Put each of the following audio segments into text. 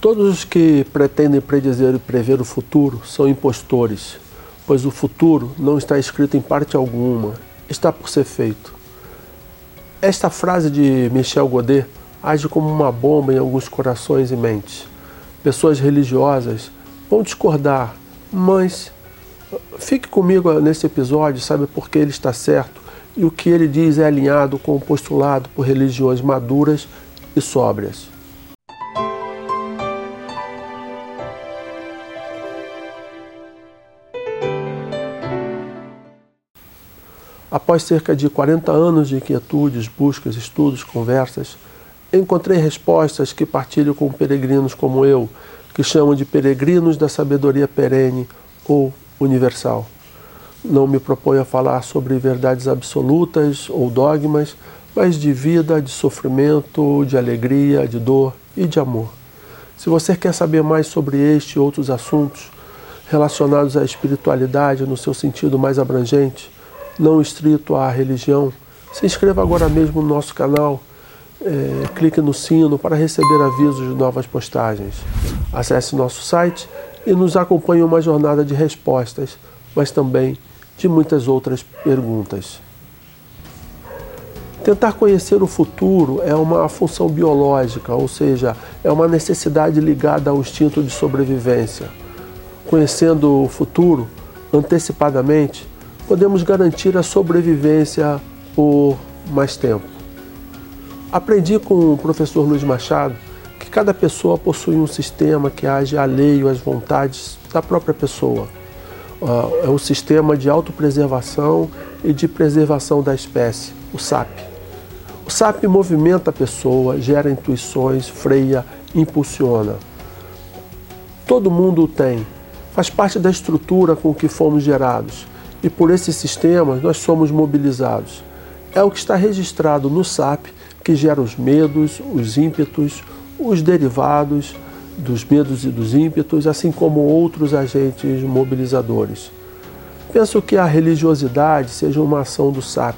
Todos os que pretendem predizer e prever o futuro são impostores, pois o futuro não está escrito em parte alguma, está por ser feito. Esta frase de Michel Godet age como uma bomba em alguns corações e mentes. Pessoas religiosas vão discordar, mas fique comigo nesse episódio, sabe por que ele está certo e o que ele diz é alinhado com o postulado por religiões maduras e sóbrias. Após cerca de 40 anos de inquietudes, buscas, estudos, conversas, encontrei respostas que partilho com peregrinos como eu, que chamam de peregrinos da sabedoria perene ou universal. Não me proponho a falar sobre verdades absolutas ou dogmas, mas de vida, de sofrimento, de alegria, de dor e de amor. Se você quer saber mais sobre este e outros assuntos relacionados à espiritualidade no seu sentido mais abrangente, não estrito à religião, se inscreva agora mesmo no nosso canal, é, clique no sino para receber avisos de novas postagens. Acesse nosso site e nos acompanhe uma jornada de respostas, mas também de muitas outras perguntas. Tentar conhecer o futuro é uma função biológica, ou seja, é uma necessidade ligada ao instinto de sobrevivência. Conhecendo o futuro antecipadamente, podemos garantir a sobrevivência por mais tempo. Aprendi com o professor Luiz Machado que cada pessoa possui um sistema que age alheio às vontades da própria pessoa. Ah, é um sistema de autopreservação e de preservação da espécie, o SAP. O SAP movimenta a pessoa, gera intuições, freia, impulsiona. Todo mundo o tem, faz parte da estrutura com que fomos gerados e por esses sistemas nós somos mobilizados. É o que está registrado no SAP que gera os medos, os ímpetos, os derivados dos medos e dos ímpetos, assim como outros agentes mobilizadores. Penso que a religiosidade seja uma ação do SAP.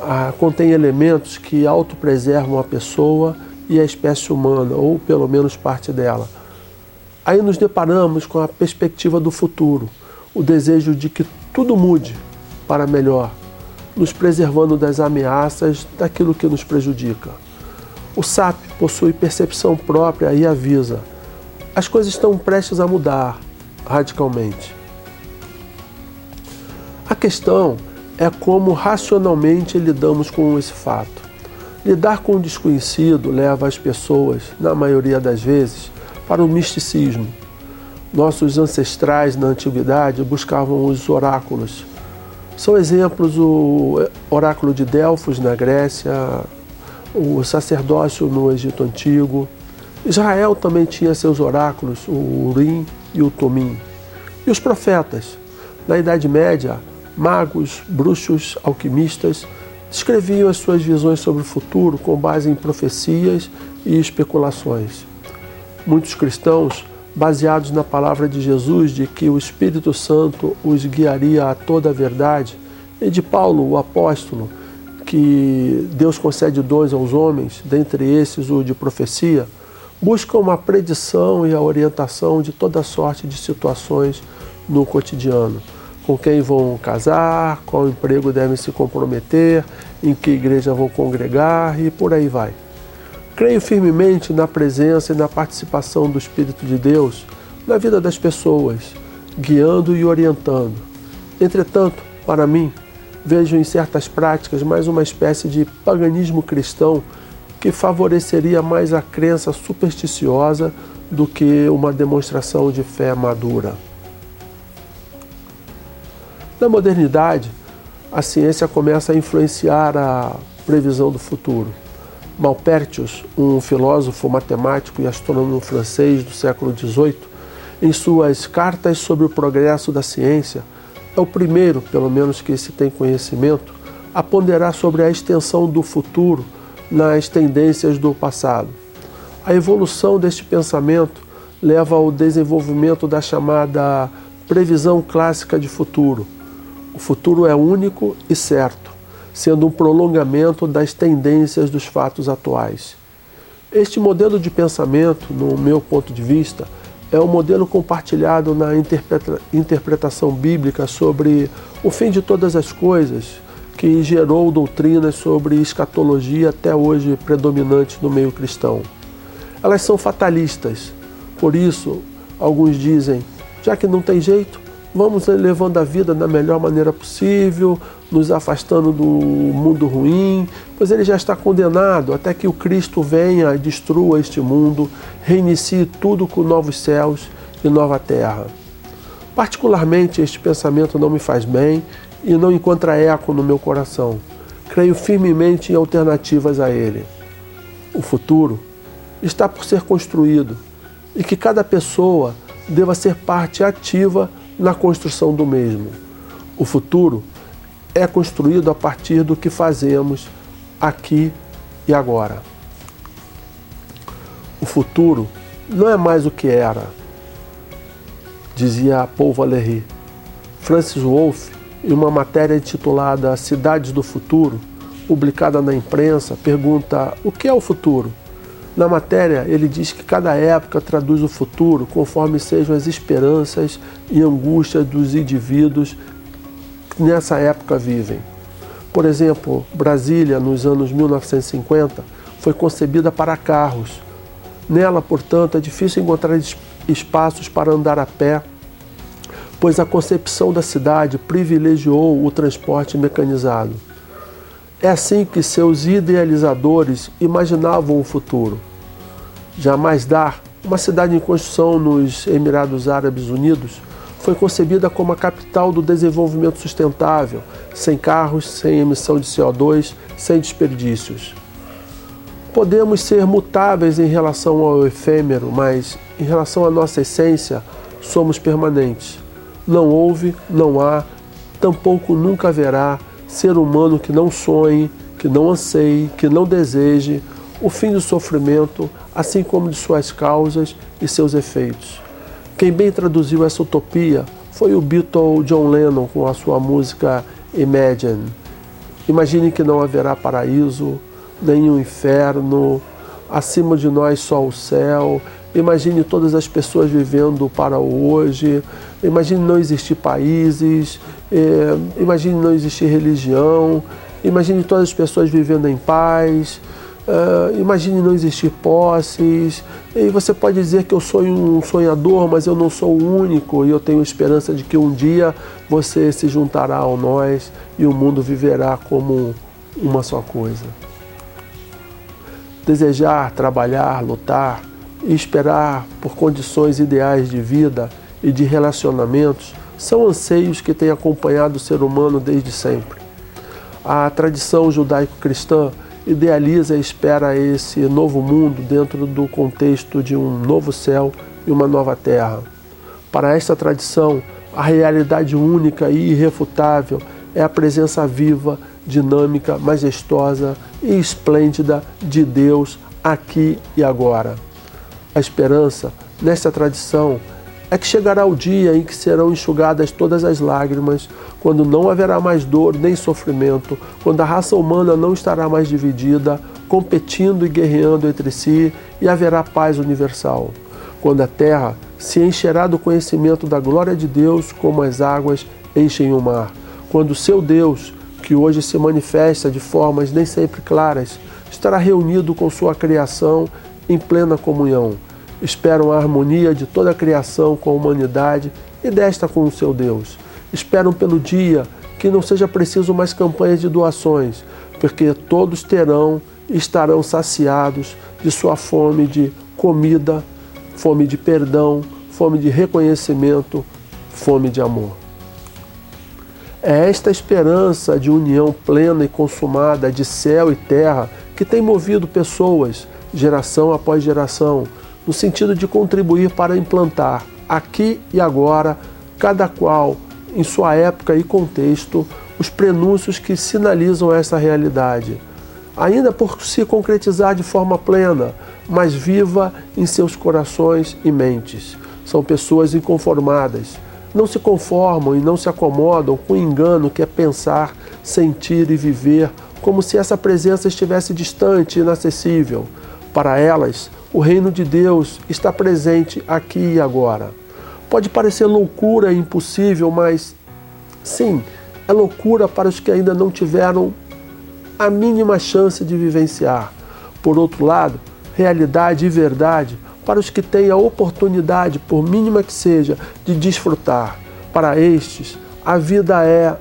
Ah, contém elementos que autopreservam a pessoa e a espécie humana, ou pelo menos parte dela. Aí nos deparamos com a perspectiva do futuro, o desejo de que tudo mude para melhor, nos preservando das ameaças daquilo que nos prejudica. O SAP possui percepção própria e avisa: as coisas estão prestes a mudar radicalmente. A questão é como racionalmente lidamos com esse fato. Lidar com o desconhecido leva as pessoas, na maioria das vezes, para o misticismo nossos ancestrais na antiguidade buscavam os oráculos. São exemplos o oráculo de Delfos na Grécia, o sacerdócio no Egito Antigo. Israel também tinha seus oráculos, o Urim e o Tumim. E os profetas. Na Idade Média, magos, bruxos, alquimistas descreviam as suas visões sobre o futuro com base em profecias e especulações. Muitos cristãos baseados na palavra de Jesus de que o Espírito Santo os guiaria a toda a verdade, e de Paulo, o apóstolo, que Deus concede dons aos homens, dentre esses o de profecia, buscam uma predição e a orientação de toda sorte de situações no cotidiano. Com quem vão casar, qual emprego devem se comprometer, em que igreja vão congregar e por aí vai. Creio firmemente na presença e na participação do Espírito de Deus na vida das pessoas, guiando e orientando. Entretanto, para mim, vejo em certas práticas mais uma espécie de paganismo cristão que favoreceria mais a crença supersticiosa do que uma demonstração de fé madura. Na modernidade, a ciência começa a influenciar a previsão do futuro. Malpertius, um filósofo matemático e astrônomo francês do século XVIII, em suas Cartas sobre o Progresso da Ciência, é o primeiro, pelo menos que se tem conhecimento, a ponderar sobre a extensão do futuro nas tendências do passado. A evolução deste pensamento leva ao desenvolvimento da chamada previsão clássica de futuro. O futuro é único e certo sendo um prolongamento das tendências dos fatos atuais. Este modelo de pensamento, no meu ponto de vista, é um modelo compartilhado na interpreta interpretação bíblica sobre o fim de todas as coisas, que gerou doutrinas sobre escatologia até hoje predominantes no meio cristão. Elas são fatalistas, por isso, alguns dizem: já que não tem jeito, vamos levando a vida da melhor maneira possível, nos afastando do mundo ruim, pois ele já está condenado até que o Cristo venha e destrua este mundo, reinicie tudo com novos céus e nova terra. Particularmente, este pensamento não me faz bem e não encontra eco no meu coração. Creio firmemente em alternativas a ele. O futuro está por ser construído e que cada pessoa deva ser parte ativa na construção do mesmo. O futuro é construído a partir do que fazemos aqui e agora. O futuro não é mais o que era, dizia Paul Valéry. Francis Wolff, em uma matéria intitulada Cidades do Futuro, publicada na imprensa, pergunta: o que é o futuro? Na matéria, ele diz que cada época traduz o futuro conforme sejam as esperanças e angústias dos indivíduos que nessa época vivem. Por exemplo, Brasília, nos anos 1950, foi concebida para carros. Nela, portanto, é difícil encontrar espaços para andar a pé, pois a concepção da cidade privilegiou o transporte mecanizado. É assim que seus idealizadores imaginavam o futuro. Jamais Dar, uma cidade em construção nos Emirados Árabes Unidos, foi concebida como a capital do desenvolvimento sustentável, sem carros, sem emissão de CO2, sem desperdícios. Podemos ser mutáveis em relação ao efêmero, mas em relação à nossa essência, somos permanentes. Não houve, não há, tampouco nunca haverá ser humano que não sonhe, que não anseie, que não deseje o fim do sofrimento, assim como de suas causas e seus efeitos. Quem bem traduziu essa utopia foi o Beatle John Lennon com a sua música Imagine. Imagine que não haverá paraíso, nenhum inferno, acima de nós só o céu. Imagine todas as pessoas vivendo para o hoje. Imagine não existir países. É, imagine não existir religião. Imagine todas as pessoas vivendo em paz. Uh, imagine não existir posses. E você pode dizer que eu sou um sonhador, mas eu não sou o único. E eu tenho esperança de que um dia você se juntará a nós e o mundo viverá como uma só coisa. Desejar, trabalhar, lutar e esperar por condições ideais de vida e de relacionamentos são anseios que têm acompanhado o ser humano desde sempre. A tradição judaico-cristã idealiza e espera esse novo mundo dentro do contexto de um novo céu e uma nova terra. Para esta tradição, a realidade única e irrefutável é a presença viva, dinâmica, majestosa e esplêndida de Deus aqui e agora. A esperança, nesta tradição, é que chegará o dia em que serão enxugadas todas as lágrimas, quando não haverá mais dor nem sofrimento, quando a raça humana não estará mais dividida, competindo e guerreando entre si, e haverá paz universal. Quando a terra se encherá do conhecimento da glória de Deus, como as águas enchem o mar. Quando o seu Deus, que hoje se manifesta de formas nem sempre claras, estará reunido com sua criação em plena comunhão esperam a harmonia de toda a criação com a humanidade e desta com o seu Deus. Esperam pelo dia que não seja preciso mais campanhas de doações, porque todos terão e estarão saciados de sua fome de comida, fome de perdão, fome de reconhecimento, fome de amor. É esta esperança de união plena e consumada de céu e terra que tem movido pessoas, geração após geração, no sentido de contribuir para implantar aqui e agora, cada qual em sua época e contexto, os prenúncios que sinalizam essa realidade, ainda por se concretizar de forma plena, mas viva em seus corações e mentes. São pessoas inconformadas, não se conformam e não se acomodam com o engano que é pensar, sentir e viver como se essa presença estivesse distante e inacessível Para elas, o reino de Deus está presente aqui e agora. Pode parecer loucura e impossível, mas sim, é loucura para os que ainda não tiveram a mínima chance de vivenciar. Por outro lado, realidade e verdade para os que têm a oportunidade, por mínima que seja, de desfrutar. Para estes, a vida é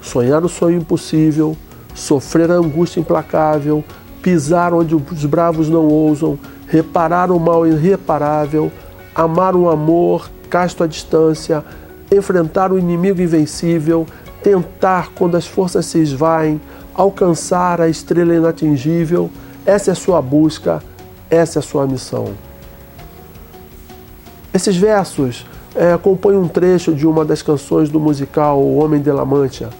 sonhar o sonho impossível, sofrer a angústia implacável, pisar onde os bravos não ousam, reparar o mal irreparável, amar um amor casto à distância, enfrentar o inimigo invencível, tentar quando as forças se esvaem, alcançar a estrela inatingível. Essa é a sua busca, essa é a sua missão. Esses versos é, compõem um trecho de uma das canções do musical O Homem de la Mancha.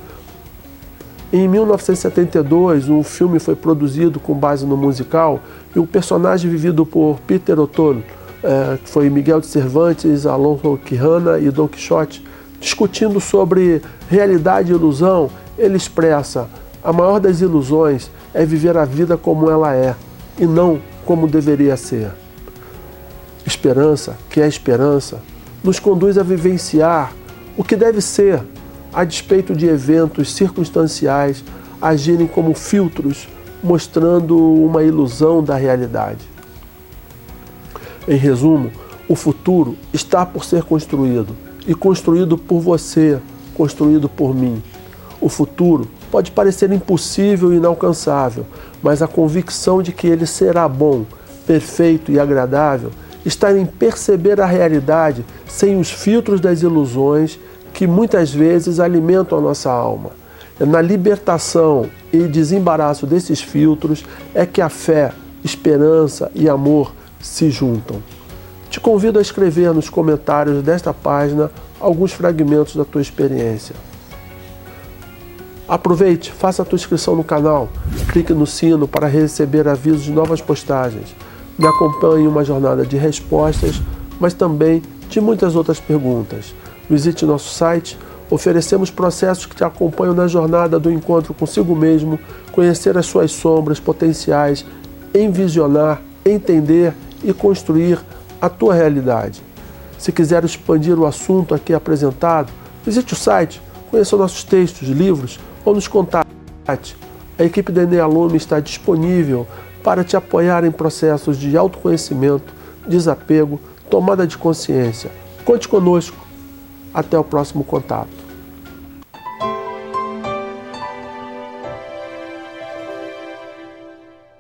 Em 1972, um filme foi produzido com base no musical e o personagem vivido por Peter O'Toole, é, que foi Miguel de Cervantes, Alonso Quijana e Don Quixote, discutindo sobre realidade e ilusão, ele expressa: a maior das ilusões é viver a vida como ela é e não como deveria ser. Esperança, que é esperança, nos conduz a vivenciar o que deve ser, a despeito de eventos circunstanciais agirem como filtros, mostrando uma ilusão da realidade. Em resumo, o futuro está por ser construído e construído por você, construído por mim. O futuro pode parecer impossível e inalcançável, mas a convicção de que ele será bom, perfeito e agradável está em perceber a realidade sem os filtros das ilusões que muitas vezes alimentam a nossa alma. Na libertação e desembaraço desses filtros é que a fé, esperança e amor se juntam. Te convido a escrever nos comentários desta página alguns fragmentos da tua experiência. Aproveite, faça a tua inscrição no canal, clique no sino para receber avisos de novas postagens me acompanhe em uma jornada de respostas, mas também de muitas outras perguntas. Visite nosso site, oferecemos processos que te acompanham na jornada do encontro consigo mesmo, conhecer as suas sombras potenciais, envisionar, entender e construir a tua realidade. Se quiser expandir o assunto aqui apresentado, visite o site, conheça nossos textos, livros ou nos contate. A equipe da Enealume está disponível para te apoiar em processos de autoconhecimento, desapego, tomada de consciência. Conte conosco. Até o próximo contato.